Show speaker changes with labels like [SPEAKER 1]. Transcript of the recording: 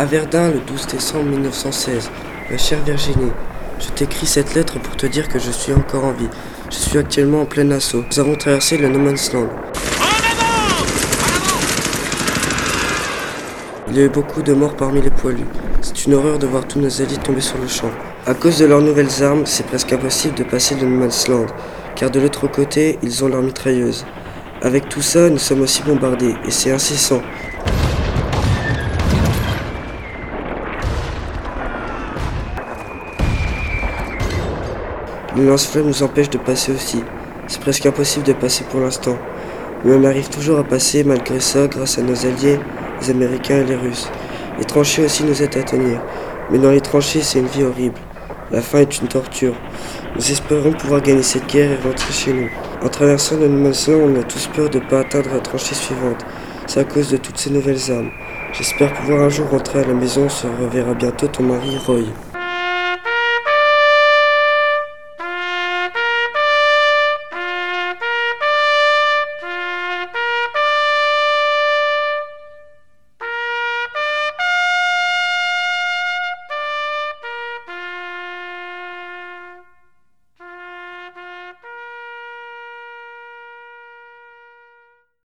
[SPEAKER 1] À Verdun, le 12 décembre 1916. Ma chère Virginie, je t'écris cette lettre pour te dire que je suis encore en vie. Je suis actuellement en plein assaut. Nous avons traversé le No Man's Land. Il y a eu beaucoup de morts parmi les poilus. C'est une horreur de voir tous nos alliés tomber sur le champ. À cause de leurs nouvelles armes, c'est presque impossible de passer le No Man's Land, car de l'autre côté, ils ont leurs mitrailleuses. Avec tout ça, nous sommes aussi bombardés, et c'est incessant. Le lance-flammes nous empêche de passer aussi. C'est presque impossible de passer pour l'instant. Mais on arrive toujours à passer malgré ça grâce à nos alliés, les Américains et les Russes. Les tranchées aussi nous aident à tenir. Mais dans les tranchées, c'est une vie horrible. La faim est une torture. Nous espérons pouvoir gagner cette guerre et rentrer chez nous. En traversant le Manson, on a tous peur de ne pas atteindre la tranchée suivante. C'est à cause de toutes ces nouvelles armes. J'espère pouvoir un jour rentrer à la maison. On se reverra bientôt ton mari, Roy.